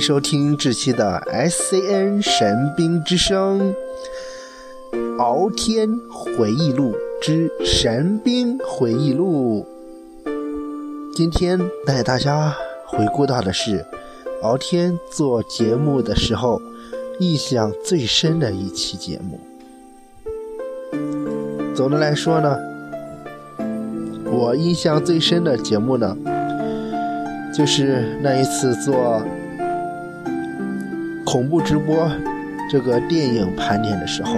收听这期的 SCN 神兵之声《敖天回忆录之神兵回忆录》。今天带大家回顾到的是敖天做节目的时候印象最深的一期节目。总的来说呢，我印象最深的节目呢，就是那一次做。恐怖直播这个电影盘点的时候，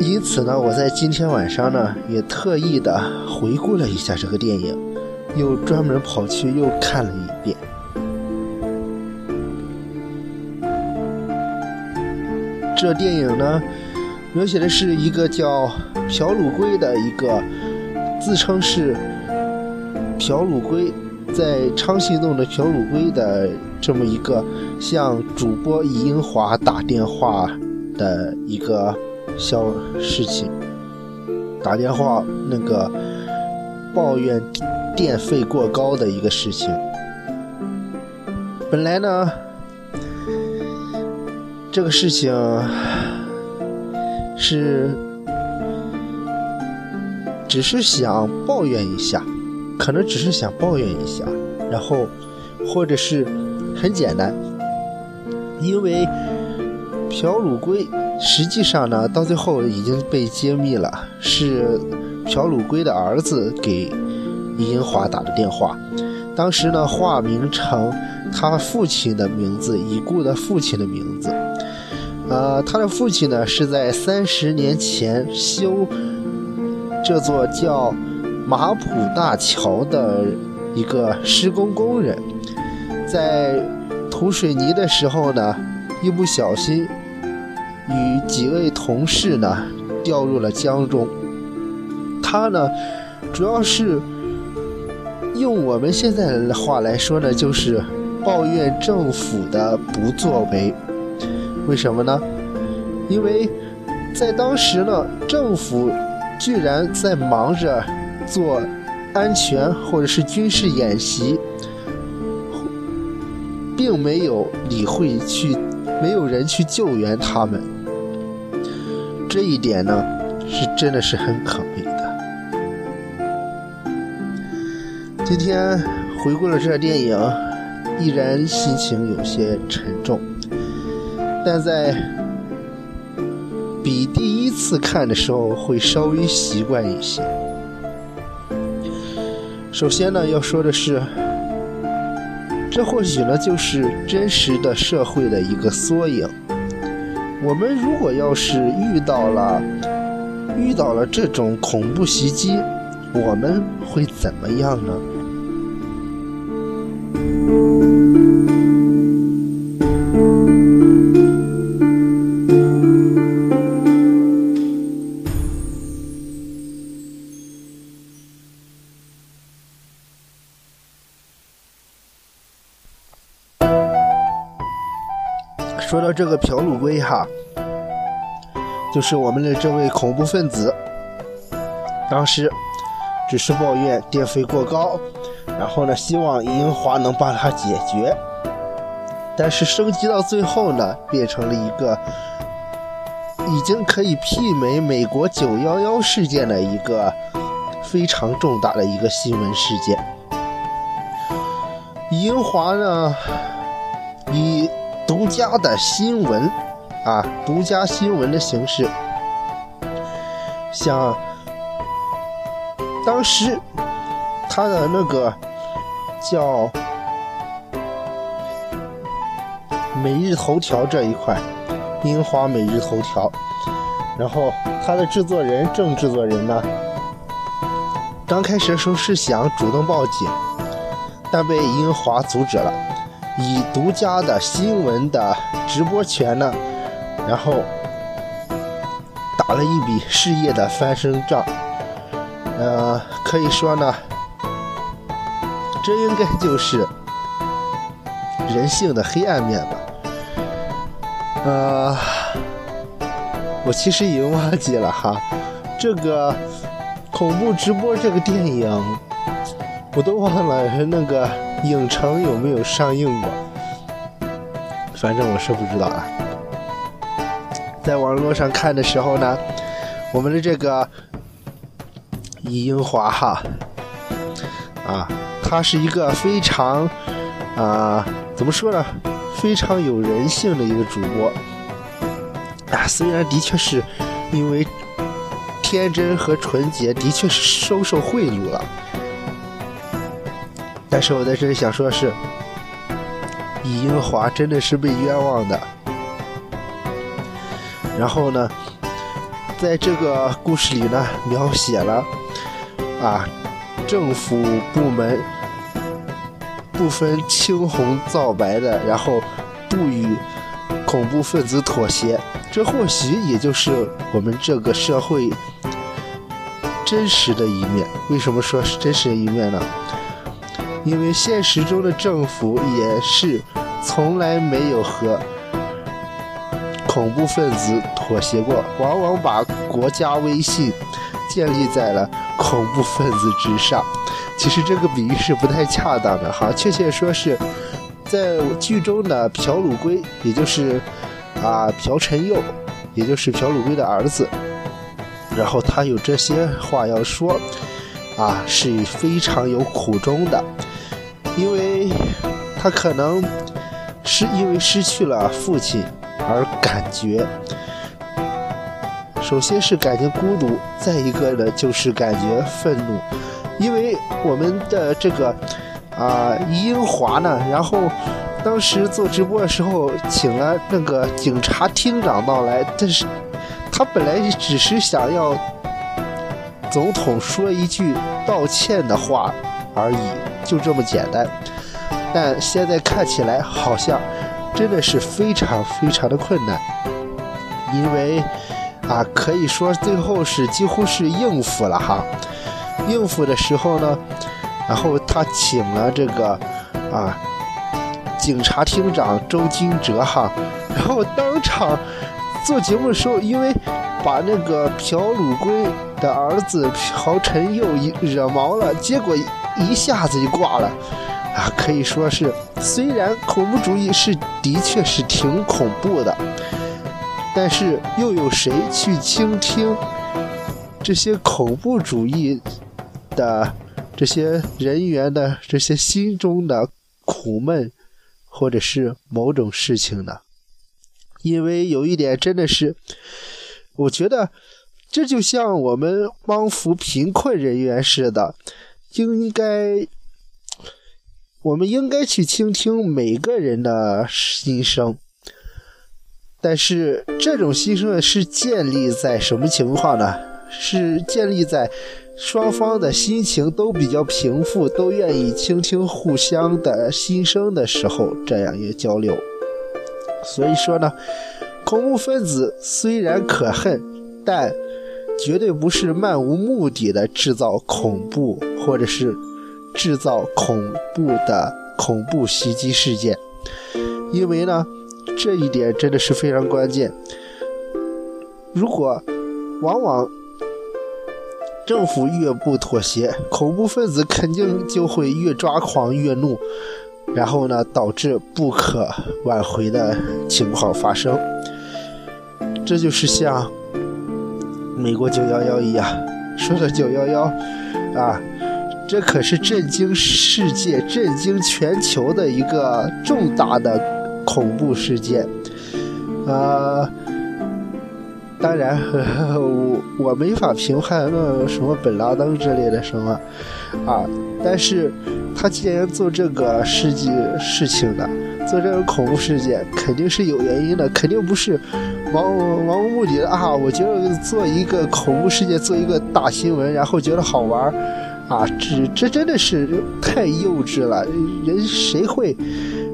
因此呢，我在今天晚上呢也特意的回顾了一下这个电影，又专门跑去又看了一遍。这电影呢，描写的是一个叫朴鲁圭的一个自称是朴鲁圭。在昌信洞的朴鲁圭的这么一个向主播尹英华打电话的一个小事情，打电话那个抱怨电费过高的一个事情。本来呢，这个事情是只是想抱怨一下。可能只是想抱怨一下，然后，或者是很简单，因为朴鲁圭实际上呢，到最后已经被揭秘了，是朴鲁圭的儿子给李英华打的电话，当时呢化名成他父亲的名字，已故的父亲的名字，呃，他的父亲呢是在三十年前修这座叫。马浦大桥的一个施工工人，在涂水泥的时候呢，一不小心与几位同事呢掉入了江中。他呢，主要是用我们现在的话来说呢，就是抱怨政府的不作为。为什么呢？因为在当时呢，政府居然在忙着。做安全或者是军事演习，并没有理会去，没有人去救援他们。这一点呢，是真的是很可悲的。今天回顾了这电影，依然心情有些沉重，但在比第一次看的时候会稍微习惯一些。首先呢，要说的是，这或许呢就是真实的社会的一个缩影。我们如果要是遇到了遇到了这种恐怖袭击，我们会怎么样呢？说到这个朴鲁圭哈，就是我们的这位恐怖分子，当时只是抱怨电费过高，然后呢，希望英华能帮他解决，但是升级到最后呢，变成了一个已经可以媲美美国九幺幺事件的一个非常重大的一个新闻事件。英华呢，家的新闻，啊，独家新闻的形式，像当时他的那个叫每日头条这一块，樱花每日头条，然后他的制作人正制作人呢，刚开始的时候是想主动报警，但被樱花阻止了。以独家的新闻的直播权呢，然后打了一笔事业的翻身仗，呃，可以说呢，这应该就是人性的黑暗面吧。呃，我其实已经忘记了哈，这个恐怖直播这个电影，我都忘了那个。影城有没有上映过？反正我是不知道啊。在网络上看的时候呢，我们的这个李英华哈啊，他是一个非常啊，怎么说呢？非常有人性的一个主播啊。虽然的确是因为天真和纯洁，的确是收受贿赂了，但是我在这里想说的是，李英华真的是被冤枉的。然后呢，在这个故事里呢，描写了啊，政府部门不分青红皂白的，然后不与恐怖分子妥协。这或许也就是我们这个社会真实的一面。为什么说是真实的一面呢？因为现实中的政府也是从来没有和。恐怖分子妥协过，往往把国家威信建立在了恐怖分子之上。其实这个比喻是不太恰当的哈，确切说是在剧中的朴鲁圭，也就是啊朴晨佑，也就是朴鲁圭的儿子，然后他有这些话要说啊，是非常有苦衷的，因为他可能是因为失去了父亲。而感觉，首先是感觉孤独，再一个呢就是感觉愤怒，因为我们的这个啊英华呢，然后当时做直播的时候请了那个警察厅长到来，但是他本来只是想要总统说一句道歉的话而已，就这么简单，但现在看起来好像。真的是非常非常的困难，因为啊，可以说最后是几乎是应付了哈。应付的时候呢，然后他请了这个啊警察厅长周金哲哈，然后当场做节目的时候，因为把那个朴鲁圭的儿子朴晨佑惹毛了，结果一下子就挂了。啊，可以说是，虽然恐怖主义是的确是挺恐怖的，但是又有谁去倾听这些恐怖主义的这些人员的这些心中的苦闷，或者是某种事情呢？因为有一点真的是，我觉得这就像我们帮扶贫困人员似的，应该。我们应该去倾听每个人的心声，但是这种心声是建立在什么情况呢？是建立在双方的心情都比较平复，都愿意倾听互相的心声的时候，这样一个交流。所以说呢，恐怖分子虽然可恨，但绝对不是漫无目的的制造恐怖，或者是。制造恐怖的恐怖袭击事件，因为呢，这一点真的是非常关键。如果往往政府越不妥协，恐怖分子肯定就会越抓狂越怒，然后呢，导致不可挽回的情况发生。这就是像美国九幺幺一样，说到九幺幺啊。这可是震惊世界、震惊全球的一个重大的恐怖事件，啊！当然，我 我没法评判那什么本拉登之类的什么啊。但是，他既然做这个事迹事情的，做这个恐怖事件，肯定是有原因的，肯定不是盲盲无目的的啊！我觉得做一个恐怖事件，做一个大新闻，然后觉得好玩。啊，这这真的是太幼稚了！人谁会，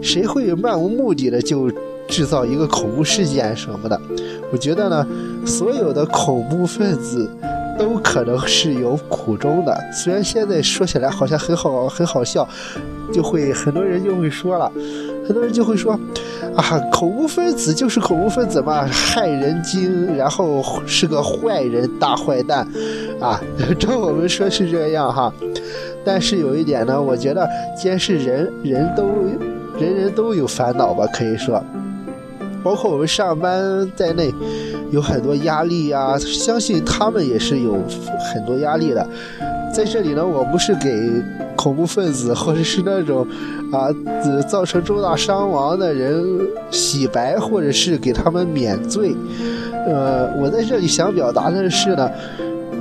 谁会漫无目的的就制造一个恐怖事件什么的？我觉得呢，所有的恐怖分子都可能是有苦衷的。虽然现在说起来好像很好很好笑，就会很多人就会说了，很多人就会说，啊，恐怖分子就是恐怖分子嘛，害人精，然后是个坏人，大坏蛋，啊，照我们说是这样哈。但是有一点呢，我觉得，既然是人人都人人都有烦恼吧，可以说，包括我们上班在内，有很多压力呀，相信他们也是有很多压力的。在这里呢，我不是给恐怖分子或者是那种啊造成重大伤亡的人洗白，或者是给他们免罪。呃，我在这里想表达的是呢，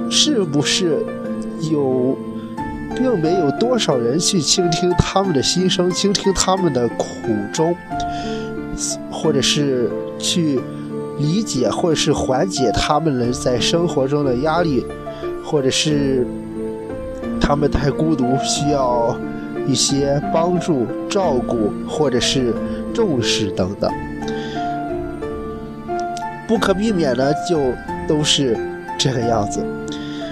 是不是有，并没有多少人去倾听他们的心声，倾听他们的苦衷，或者是去理解，或者是缓解他们的在生活中的压力，或者是。他们太孤独，需要一些帮助、照顾或者是重视等等。不可避免的就都是这个样子。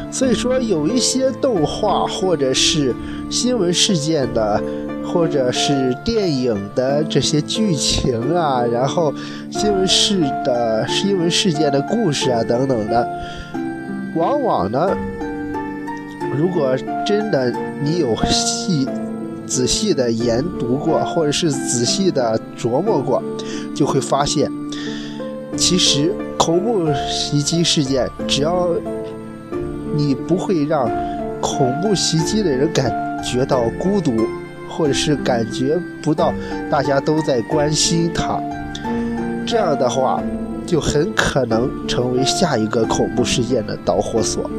所以说，有一些动画或者是新闻事件的，或者是电影的这些剧情啊，然后新闻事的新闻事件的故事啊等等的，往往呢。如果真的你有细仔细的研读过，或者是仔细的琢磨过，就会发现，其实恐怖袭击事件，只要你不会让恐怖袭击的人感觉到孤独，或者是感觉不到大家都在关心他，这样的话，就很可能成为下一个恐怖事件的导火索。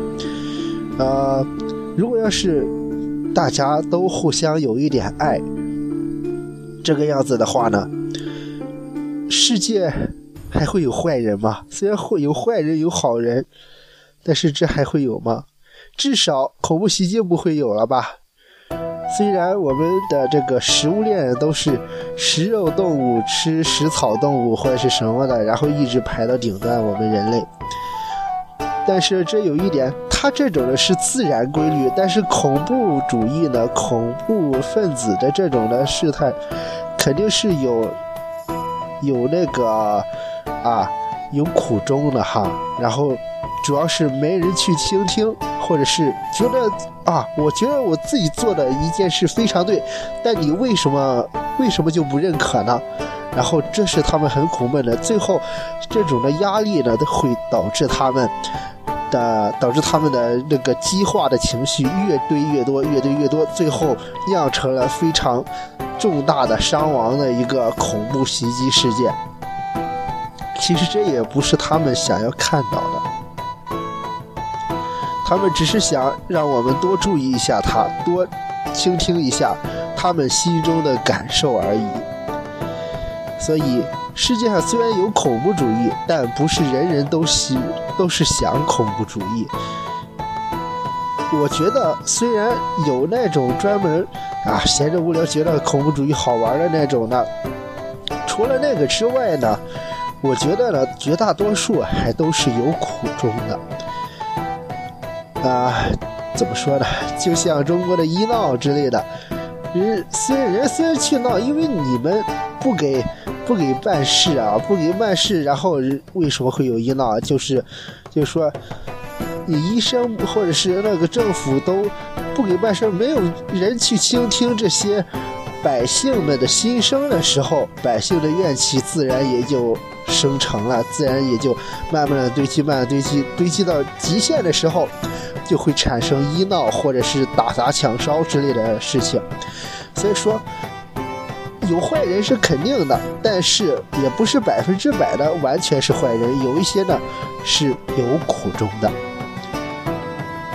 呃。如果要是大家都互相有一点爱，这个样子的话呢，世界还会有坏人吗？虽然会有坏人有好人，但是这还会有吗？至少恐怖袭击不会有了吧？虽然我们的这个食物链都是食肉动物吃食草动物或者是什么的，然后一直排到顶端，我们人类。但是这有一点，他这种的是自然规律，但是恐怖主义呢，恐怖分子的这种的事态，肯定是有有那个啊有苦衷的哈。然后主要是没人去倾听，或者是觉得啊，我觉得我自己做的一件事非常对，但你为什么为什么就不认可呢？然后这是他们很苦闷的，最后这种的压力呢，都会导致他们。的导致他们的那个激化的情绪越堆越多，越堆越多，最后酿成了非常重大的伤亡的一个恐怖袭击事件。其实这也不是他们想要看到的，他们只是想让我们多注意一下他，多倾听一下他们心中的感受而已。所以。世界上虽然有恐怖主义，但不是人人都喜都是想恐怖主义。我觉得虽然有那种专门啊闲着无聊觉得恐怖主义好玩的那种的，除了那个之外呢，我觉得呢绝大多数还都是有苦衷的。啊，怎么说呢？就像中国的医闹之类的，人虽然人虽然去闹，因为你们不给。不给办事啊，不给办事，然后为什么会有医闹？就是，就是说，你医生或者是那个政府都不给办事，没有人去倾听这些百姓们的心声的时候，百姓的怨气自然也就生成了，自然也就慢慢的堆积，慢慢堆积，堆积到极限的时候，就会产生医闹或者是打砸抢烧之类的事情。所以说。有坏人是肯定的，但是也不是百分之百的完全是坏人，有一些呢是有苦衷的。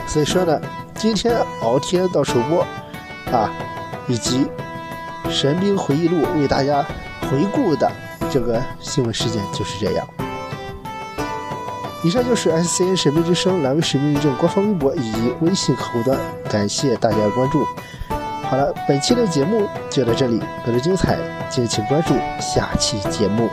所以说呢，今天敖天到首播啊，以及《神兵回忆录》为大家回顾的这个新闻事件就是这样。以上就是 S C N 神兵之声蓝威神兵认证官方微博以及微信客户端，感谢大家的关注。好了，本期的节目就到这里，更多精彩，敬请关注下期节目。